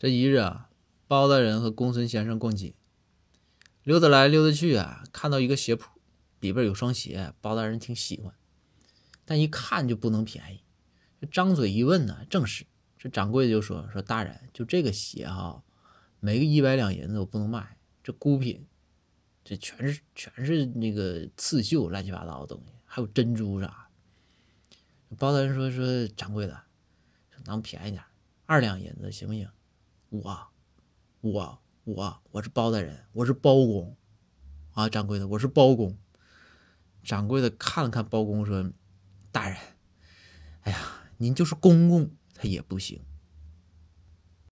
这一日啊，包大人和公孙先生逛街，溜达来溜达去啊，看到一个鞋铺，里边有双鞋，包大人挺喜欢，但一看就不能便宜。这张嘴一问呢，正是这掌柜的就说：“说大人，就这个鞋哈，没个一百两银子我不能卖，这孤品，这全是全是那个刺绣，乱七八糟的东西，还有珍珠啥。”包大人说：“说掌柜的，能便宜点，二两银子行不行？”我，我，我，我是包大人，我是包公，啊，掌柜的，我是包公。掌柜的看了看包公，说：“大人，哎呀，您就是公公，他也不行。